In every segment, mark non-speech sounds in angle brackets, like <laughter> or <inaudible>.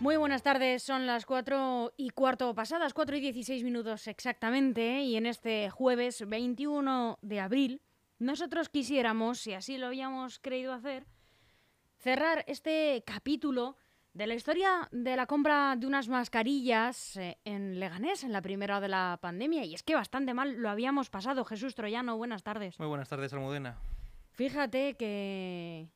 Muy buenas tardes, son las 4 y cuarto pasadas, 4 y 16 minutos exactamente, y en este jueves 21 de abril nosotros quisiéramos, si así lo habíamos creído hacer, cerrar este capítulo de la historia de la compra de unas mascarillas eh, en Leganés en la primera de la pandemia. Y es que bastante mal lo habíamos pasado. Jesús Troyano, buenas tardes. Muy buenas tardes, Almudena. Fíjate que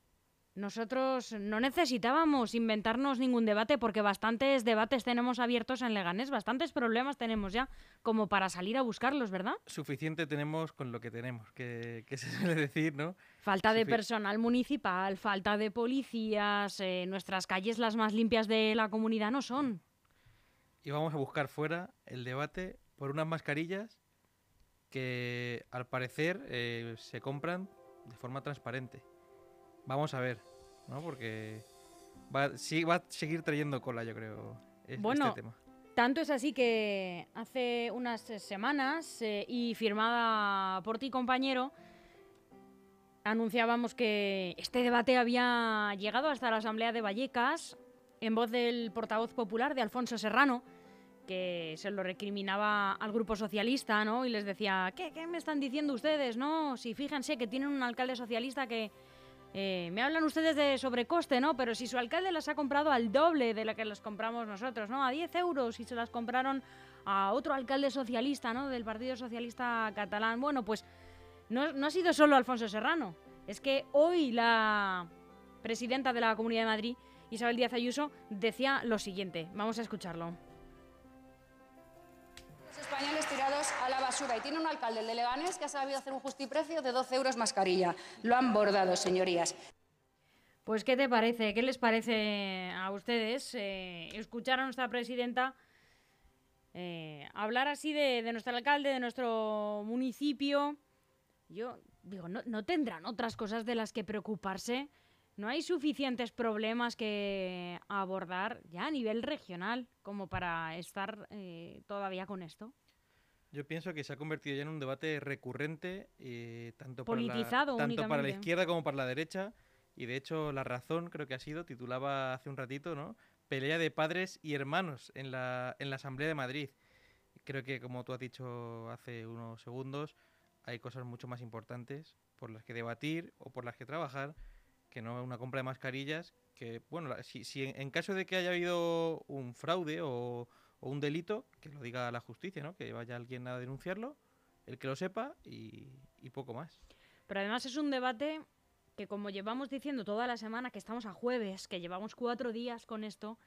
nosotros no necesitábamos inventarnos ningún debate porque bastantes debates tenemos abiertos en Leganés, bastantes problemas tenemos ya como para salir a buscarlos, ¿verdad? Suficiente tenemos con lo que tenemos, que, se suele decir, ¿no? Falta de personal municipal, falta de policías, eh, nuestras calles las más limpias de la comunidad no son. Y vamos a buscar fuera el debate por unas mascarillas que al parecer eh, se compran de forma transparente. Vamos a ver, ¿no? Porque va, sí, va a seguir trayendo cola, yo creo, este tema. Tanto es así que hace unas semanas eh, y firmada por ti, compañero, anunciábamos que este debate había llegado hasta la Asamblea de Vallecas en voz del portavoz popular de Alfonso Serrano, que se lo recriminaba al grupo socialista, ¿no? Y les decía, ¿qué, qué me están diciendo ustedes, no? Si fíjense que tienen un alcalde socialista que eh, me hablan ustedes de sobrecoste, ¿no? Pero si su alcalde las ha comprado al doble de la que las compramos nosotros, ¿no? A 10 euros y se las compraron a otro alcalde socialista, ¿no? Del Partido Socialista Catalán. Bueno, pues no, no ha sido solo Alfonso Serrano. Es que hoy la presidenta de la Comunidad de Madrid, Isabel Díaz Ayuso, decía lo siguiente. Vamos a escucharlo a la basura. Y tiene un alcalde, el de Leganés, que ha sabido hacer un justiprecio de 12 euros mascarilla. Lo han bordado, señorías. Pues, ¿qué te parece? ¿Qué les parece a ustedes eh, escuchar a nuestra presidenta eh, hablar así de, nuestro alcalde, de nuestro municipio? Yo digo, no, no tendrán otras cosas de las que preocuparse. ¿No hay suficientes problemas que abordar ya a nivel regional como para estar eh, todavía con esto? Yo pienso que se ha convertido ya en un debate recurrente, eh, tanto, Politizado para la, tanto para la izquierda como para la derecha. Y de hecho, La Razón, creo que ha sido, titulaba hace un ratito, ¿no? Pelea de padres y hermanos en la, en la Asamblea de Madrid. Creo que, como tú has dicho hace unos segundos, hay cosas mucho más importantes por las que debatir o por las que trabajar que no una compra de mascarillas. Que, bueno, si, si en, caso de que haya habido un fraude o, o un delito, que lo diga la justicia, ¿no? Que vaya alguien a denunciarlo, el que lo sepa y, poco más. Pero además es un debate que como llevamos diciendo toda la semana, que estamos a jueves, que llevamos cuatro días con esto,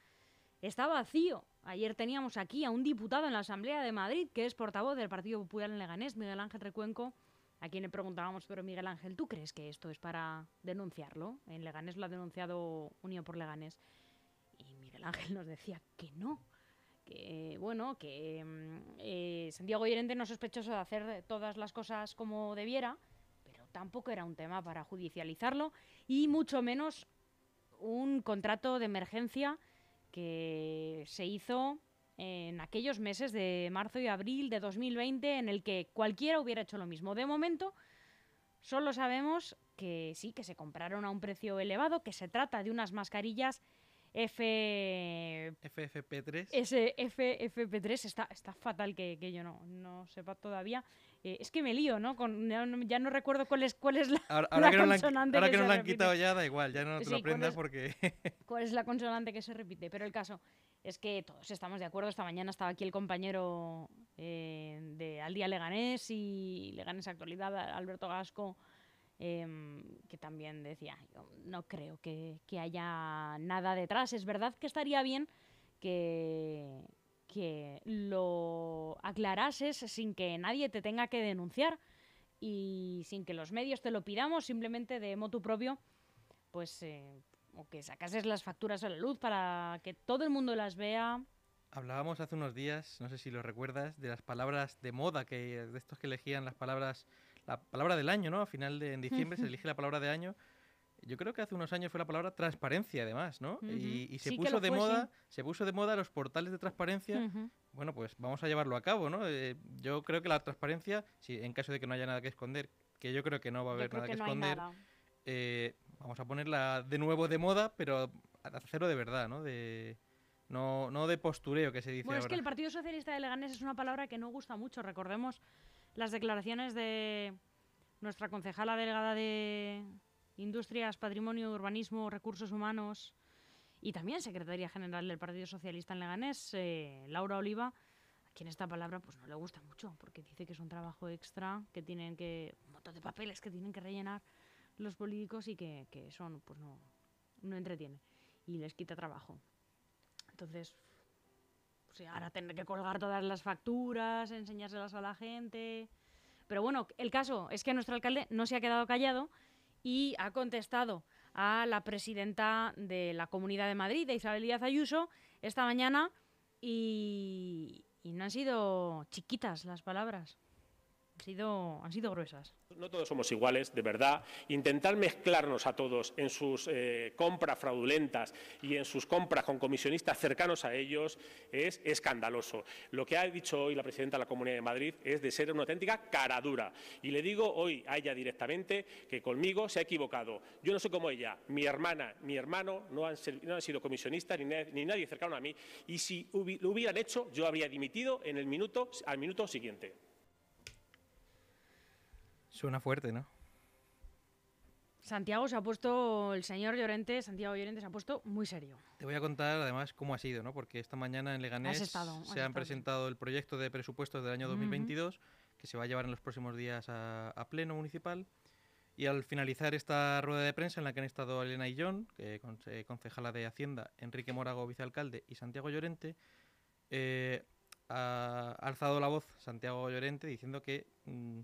está vacío. Ayer teníamos aquí a un diputado en la Asamblea de Madrid, que es portavoz del Partido Popular en Leganés, Miguel Ángel Recuenco, a quien le preguntábamos, pero Miguel Ángel, ¿tú crees que esto es para denunciarlo? En Leganés lo ha denunciado Unión por Leganés. Y Miguel Ángel nos decía que no, que bueno, que mm, eh, Santiago Llorente no es sospechoso de hacer todas las cosas como debiera, pero tampoco era un tema para judicializarlo y mucho menos un contrato de emergencia que se hizo en aquellos meses de marzo y abril de 2020 en el que cualquiera hubiera hecho lo mismo. De momento, solo sabemos que sí, que se compraron a un precio elevado, que se trata de unas mascarillas F... FFP3. Ese FFP3 está, está fatal que, que yo no, no sepa todavía. Eh, es que me lío, ¿no? Con, ya, no, recuerdo cuál es, cuál es la, ahora, <laughs> que consonante. ahora que, no la han quitado ya, da igual, ya no te lo aprendas porque. <laughs> ¿Cuál es la consonante que se repite? Pero el caso es que todos estamos de acuerdo. Esta mañana estaba aquí el compañero eh, de Al Día Leganés y Leganés Actualidad, Alberto Gasco Em, que también decía, yo no creo que, haya nada detrás. Es verdad que estaría bien que, que lo aclarases sin que nadie te tenga que denunciar y sin que los medios te lo pidamos, simplemente de motu propio, pues, eh, o que sacases las facturas a la luz para que todo el mundo las vea. Hablábamos hace unos días, no sé si lo recuerdas, de las palabras de moda, que de estos que elegían las palabras la palabra del año, ¿no? A final de en diciembre se elige la palabra de año. Yo creo que hace unos años fue la palabra transparencia, además, ¿no? y, se puso de moda, se puso de moda los portales de transparencia. Bueno, pues vamos a llevarlo a cabo, ¿no? Eh, yo creo que la transparencia, si en caso de que no haya nada que esconder, que yo creo que no va a haber nada que, esconder, eh, vamos a ponerla de nuevo de moda, pero hacerlo de verdad, ¿no? De, no, no de postureo que se dice Bueno, es que el Partido Socialista de Leganés es una palabra que no gusta mucho. Recordemos las declaraciones de nuestra concejala delegada de Industrias, Patrimonio, Urbanismo, Recursos Humanos y también secretaria general del Partido Socialista en Leganés, eh, Laura Oliva, a quien esta palabra pues no le gusta mucho porque dice que es un trabajo extra, que tienen que un montón de papeles que tienen que rellenar los políticos y que, que eso pues no, no entretiene y les quita trabajo. Entonces, ahora tener que colgar todas las facturas, enseñárselas a la gente. Pero bueno, el caso es que nuestro alcalde no se ha quedado callado y ha contestado a la presidenta de la Comunidad de Madrid, de Isabel Díaz Ayuso, esta mañana y no han sido chiquitas las palabras, han sido, han sido gruesas. No todos somos iguales, de verdad. Intentar mezclarnos a todos en sus eh, compras fraudulentas y en sus compras con comisionistas cercanos a ellos es escandaloso. Lo que ha dicho hoy la presidenta de la Comunidad de Madrid es de ser una auténtica caradura. Y le digo hoy a ella directamente que conmigo se ha equivocado. Yo no soy como ella. Mi hermana, mi hermano no han, no han sido comisionistas ni, na- ni nadie cercano a mí. Y si lo hubieran hecho, yo habría dimitido en el minuto, al minuto siguiente. Suena fuerte, ¿no? Santiago se ha puesto, el señor Llorente, Santiago Llorente se ha puesto muy serio. Te voy a contar además cómo ha sido, ¿no? Porque esta mañana en Leganés estado, se han estado. presentado el proyecto de presupuestos del año Ujú. 2022 que se va a llevar en los próximos días a, a pleno municipal. Y al finalizar esta rueda de prensa en la que han estado Elena y John, que con- eh, concejala de Hacienda, Enrique Morago, vicealcalde, y Santiago Llorente, eh, ha alzado la voz Santiago Llorente diciendo que mm,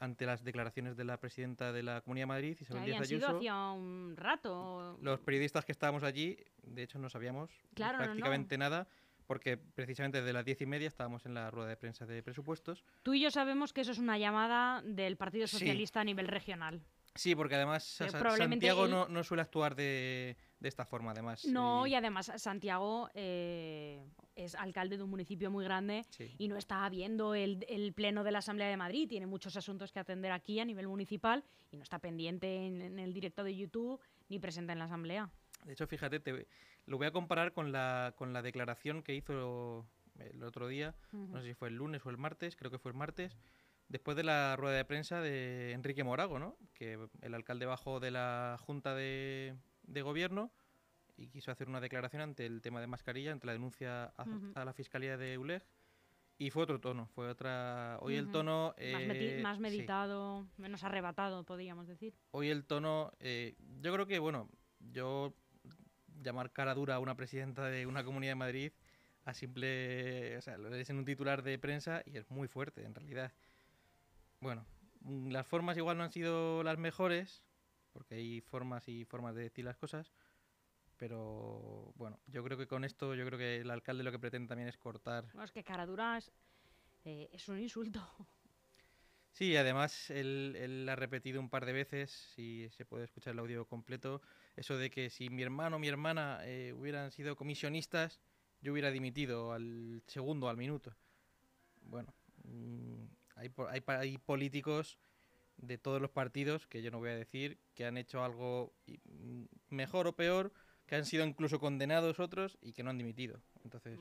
ante las declaraciones de la presidenta de la Comunidad de Madrid, Isabel Díaz habían sido Ayuso, hacía un rato. los periodistas que estábamos allí, de hecho no sabíamos Claro, no, no. prácticamente nada, porque precisamente desde las diez y media estábamos en la rueda de prensa de presupuestos. Tú y yo sabemos que eso es una llamada del Partido Sí. Socialista a nivel regional. Sí, porque además Santiago él- no, no suele actuar de, de esta forma, además. No, y además Santiago eh, es alcalde de un municipio muy grande sí. y no está viendo el, el pleno de la Asamblea de Madrid. Tiene muchos asuntos que atender aquí a nivel municipal y no está pendiente en, en el directo de YouTube ni presente en la Asamblea. De hecho, fíjate, te- lo voy a comparar con la, con la declaración que hizo el otro día, no sé si fue el lunes o el martes, creo que fue el martes, después de la rueda de prensa de Enrique Morago, ¿no? Que el alcalde bajó de la Junta de, de Gobierno y quiso hacer una declaración ante el tema de mascarilla, ante la denuncia a, la Fiscalía de ULEG. Y fue otro tono, fue otra... Hoy el tono... más, eh, más meditado, menos arrebatado, podríamos decir. Hoy el tono, eh, yo creo que, bueno, yo llamar cara dura a una presidenta de una comunidad de Madrid a simple, o sea, lo lees en un titular de prensa y es muy fuerte en realidad. Bueno, mm, las formas igual no han sido las mejores, porque hay formas y formas de decir las cosas, pero bueno, yo creo que con esto, yo creo que el alcalde lo que pretende también es cortar Bueno, es que cara dura es, eh, es un insulto. Sí, además él, él ha repetido un par de veces, si se puede escuchar el audio completo, eso de que si mi hermano o mi hermana eh, hubieran sido comisionistas, yo hubiera dimitido al segundo, al minuto. Bueno, mm, hay, hay, hay políticos de todos los partidos, que yo no voy a decir, que han hecho algo mm, mejor o peor, que han sido incluso condenados otros y que no han dimitido. Entonces,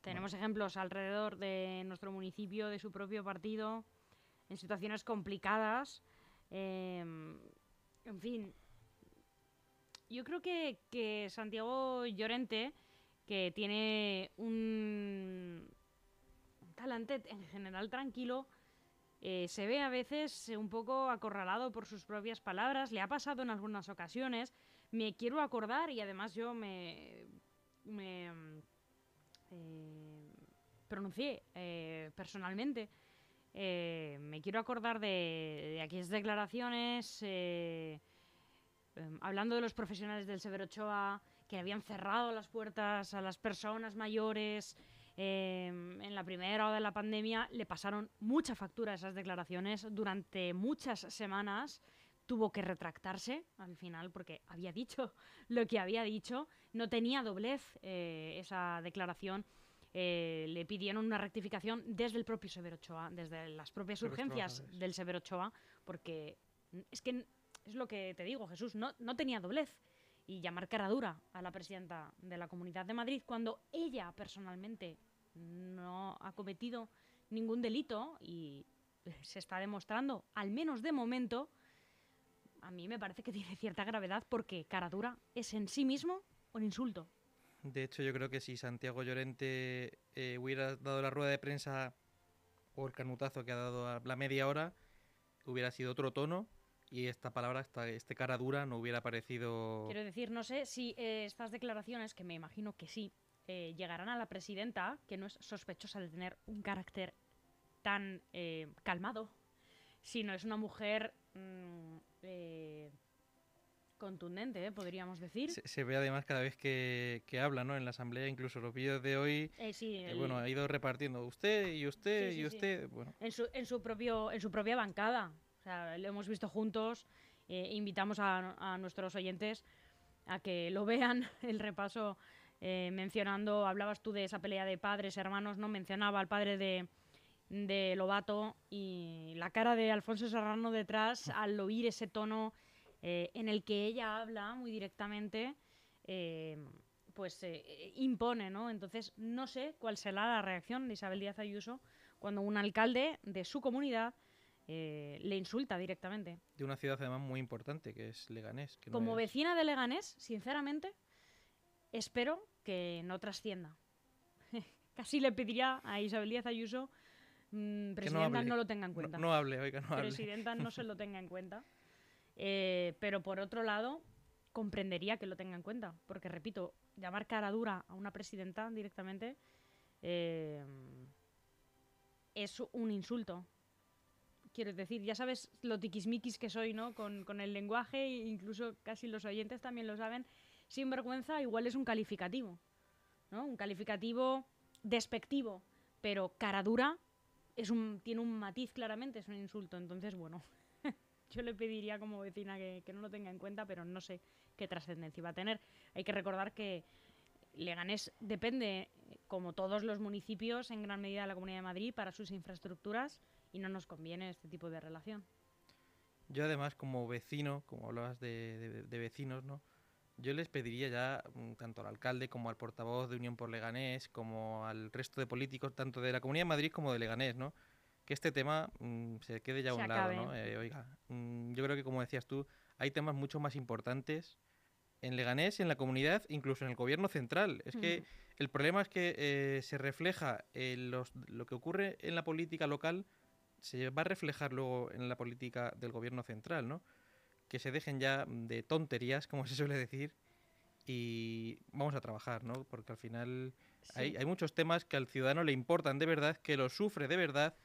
Tenemos ejemplos alrededor de nuestro municipio, de su propio partido, en situaciones complicadas. em, en fin, yo creo que, que Santiago Llorente, que tiene un, un talante en general tranquilo, eh, se ve a veces un poco acorralado por sus propias palabras. Le ha pasado en algunas ocasiones. Me quiero acordar, y además yo me, me mm, eh, pronuncié eh, personalmente. Eh, me quiero acordar de, de aquellas declaraciones eh, em, hablando de los profesionales del Severo Ochoa que habían cerrado las puertas a las personas mayores em, en la primera hora de la pandemia. Le pasaron mucha factura a esas declaraciones durante muchas semanas. Tuvo que retractarse al final porque había dicho <laughs> lo que había dicho. No tenía doblez eh, esa declaración eh, le pidieron una rectificación desde el propio Severo Ochoa, desde las propias urgencias del Severo Ochoa, porque es que es lo que te digo, Jesús, no, no tenía doblez. Y llamar cara dura a la presidenta de la Comunidad de Madrid cuando ella personalmente no ha cometido ningún delito y <laughs> se está demostrando, al menos de momento, a mí me parece que tiene cierta gravedad porque cara dura es en sí mismo un insulto. De hecho, yo creo que si Santiago Llorente eh, hubiera dado la rueda de prensa o el canutazo que ha dado a la media hora, hubiera sido otro tono y esta palabra, esta, este cara dura, no hubiera aparecido. Quiero decir, no sé si eh, estas declaraciones, que me imagino que sí, eh, llegarán a la presidenta, que no es sospechosa de tener un carácter tan eh, calmado, sino es una mujer mm, eh, contundente, ¿eh? podríamos decir. Se, se ve además cada vez que, que habla ¿no? en la asamblea, incluso los vídeos de hoy. Eh, sí, eh, el- bueno, ha ido repartiendo usted y usted Sí, sí, y usted. Bueno, en, su, en, su propio, en su propia bancada. O sea, lo hemos visto juntos. eh, invitamos a, a nuestros oyentes a que lo vean, <laughs> el repaso eh, mencionando, hablabas tú de esa pelea de padres, hermanos, ¿no? Mencionaba al padre de, de Lobato y la cara de Alfonso Serrano detrás al oír ese tono eh, en el que ella habla muy directamente, eh, pues eh, impone, ¿no? Entonces, no sé cuál será la reacción de Isabel Díaz Ayuso cuando un alcalde de su comunidad eh, le insulta directamente. de una ciudad además muy importante, que es Leganés. que no Como es- vecina de Leganés, sinceramente, espero que no trascienda. <laughs> Casi le pediría a Isabel Díaz Ayuso, mm, presidenta, no, lo tenga en No- cuenta. No, hable, oiga, no hable. presidenta no se lo <laughs> tenga en cuenta. Eh, pero por otro lado, comprendería que lo tenga en cuenta. Porque, repito, llamar cara dura a una presidenta directamente eh, es un insulto. Quiero decir, ya sabes lo tiquismiquis que soy, ¿no? Con, con el lenguaje, incluso casi los oyentes también lo saben. Sin vergüenza, igual es un calificativo, ¿no? Un calificativo despectivo, pero cara dura es un, tiene un matiz claramente, es un insulto. Entonces, bueno, <laughs> yo le pediría como vecina que, que no lo tenga en cuenta, pero no sé qué trascendencia va a tener. Hay que recordar que Leganés depende, como todos los municipios, en gran medida de la Comunidad de Madrid para sus infraestructuras y no nos conviene este tipo de relación. Yo además como vecino, como hablabas de, de- de vecinos, ¿no? Yo les pediría ya, mm, tanto al alcalde como al portavoz de Unión por Leganés, como al resto de políticos, tanto de la Comunidad de Madrid como de Leganés, ¿no? Que este tema mm, se quede ya a un lado, ¿no? acabe. Eh, oiga, mm, yo creo que como decías tú, hay temas mucho más importantes en Leganés, en la comunidad, incluso en el gobierno central. Es que Ujú. el problema es que eh, se refleja los, lo que ocurre en la política local, se va a reflejar luego en la política del gobierno central, ¿no? Que se dejen ya de tonterías, como <laughs> se suele decir, y vamos a trabajar, ¿no? Porque al final hay, Sí. hay muchos temas que al ciudadano le importan de verdad, que lo sufre de verdad,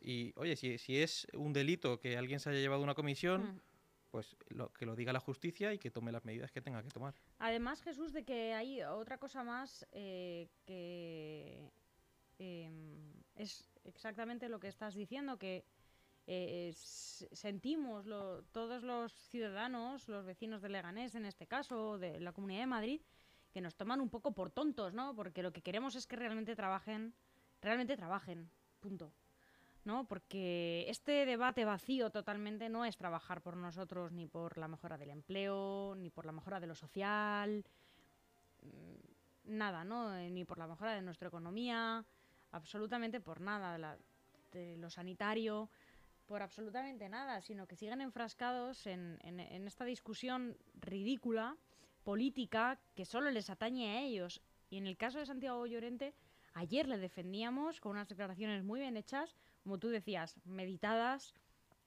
y oye, si, si es un delito que alguien se haya llevado una comisión, pues lo, que lo diga la justicia y que tome las medidas que tenga que tomar. Además, Jesús, de que hay otra cosa más eh, que em, es exactamente lo que estás diciendo, que eh, sentimos lo- todos los ciudadanos, los vecinos de Leganés en este caso, de la Comunidad de Madrid, que nos toman un poco por tontos, ¿no? Porque lo que queremos es que realmente trabajen, realmente trabajen, punto. ¿no? Porque este debate vacío totalmente no es trabajar por nosotros ni por la mejora del empleo, ni por la mejora de lo social, mm, nada, ¿no? Eh, Ni por la mejora de nuestra economía, absolutamente por nada, de, lo sanitario, por absolutamente nada, sino que siguen enfrascados en, en- en esta discusión ridícula, política, que solo les atañe a ellos. Y en el caso de Santiago Llorente, ayer le defendíamos con unas declaraciones muy bien hechas, como tú decías, meditadas,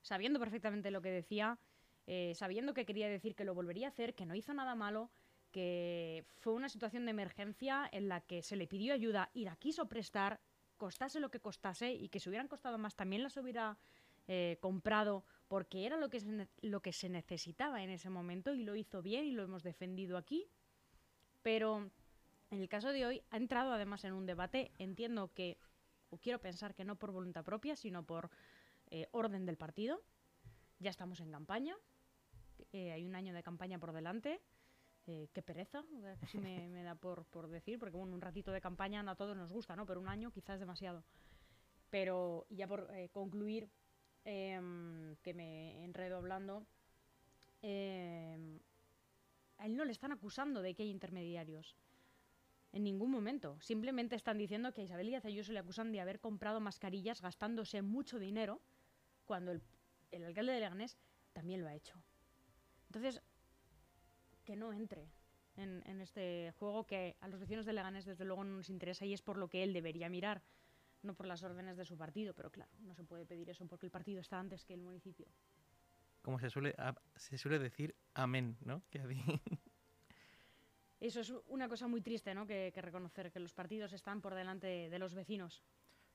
sabiendo perfectamente lo que decía, eh, sabiendo que quería decir que lo volvería a hacer, que no hizo nada malo, que fue una situación de emergencia en la que se le pidió ayuda y la quiso prestar, costase lo que costase, y que si hubieran costado más también las hubiera eh, comprado porque era lo que, se lo que se necesitaba en ese momento y lo hizo bien y lo hemos defendido aquí. Pero en el caso de hoy ha entrado además en un debate, entiendo que, o quiero pensar que no por voluntad propia, sino por eh, orden del partido. Ya estamos en campaña, eh, hay un año de campaña por delante. Eh, qué pereza, casi me, da por, por decir, porque bueno, un ratito de campaña a todos nos gusta, ¿no? Pero un año quizás demasiado. Pero y ya por eh, concluir, em, que me enredo hablando, em, a él no le están acusando de que hay intermediarios. En ningún momento. Simplemente están diciendo que a Isabel Díaz Ayuso le acusan de haber comprado mascarillas gastándose mucho dinero cuando el, el alcalde de Leganés también lo ha hecho. Entonces, que no entre en, en este juego que a los vecinos de Leganés desde luego no nos interesa y es por lo que él debería mirar, no por las órdenes de su partido. Pero claro, no se puede pedir eso porque el partido está antes que el municipio. Como se suele, a- se suele decir, amén, ¿no? <laughs> Que Eso es una cosa muy triste, ¿no? Que, que reconocer que los partidos están por delante de los vecinos.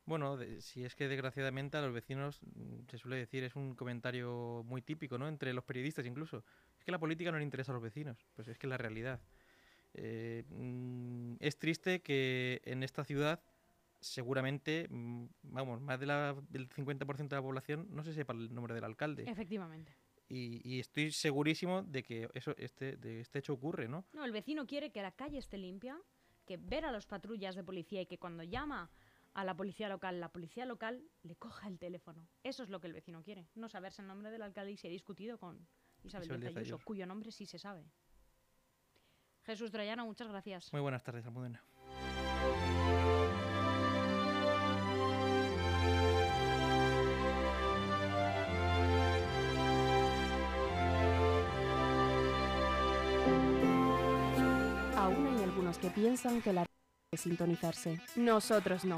Bueno, de- si es que desgraciadamente a los vecinos mm, se suele decir, es un comentario muy típico, ¿no? Entre los periodistas incluso. Es que la política no le interesa a los vecinos. Pues es que es la realidad. Eh, mm, es triste que en esta ciudad seguramente, mm, vamos, más de la- del 50% de la población no se sepa el nombre del alcalde. Efectivamente. Y, y estoy segurísimo de que eso este, de este hecho ocurre, ¿no? No, el vecino quiere que la calle esté limpia, que ver a las patrullas de policía y que cuando llama a la policía local, la policía local le coja el teléfono. Eso es lo que el vecino quiere. No saberse el nombre del alcalde y se ha discutido con Isabel, Isabel Díaz Díaz Ayuso, Ayuso. cuyo nombre sí se sabe. Jesús Trayano, muchas gracias. Muy buenas tardes, Almudena. Aún hay algunos que piensan que la de sintonizarse. Nosotros no.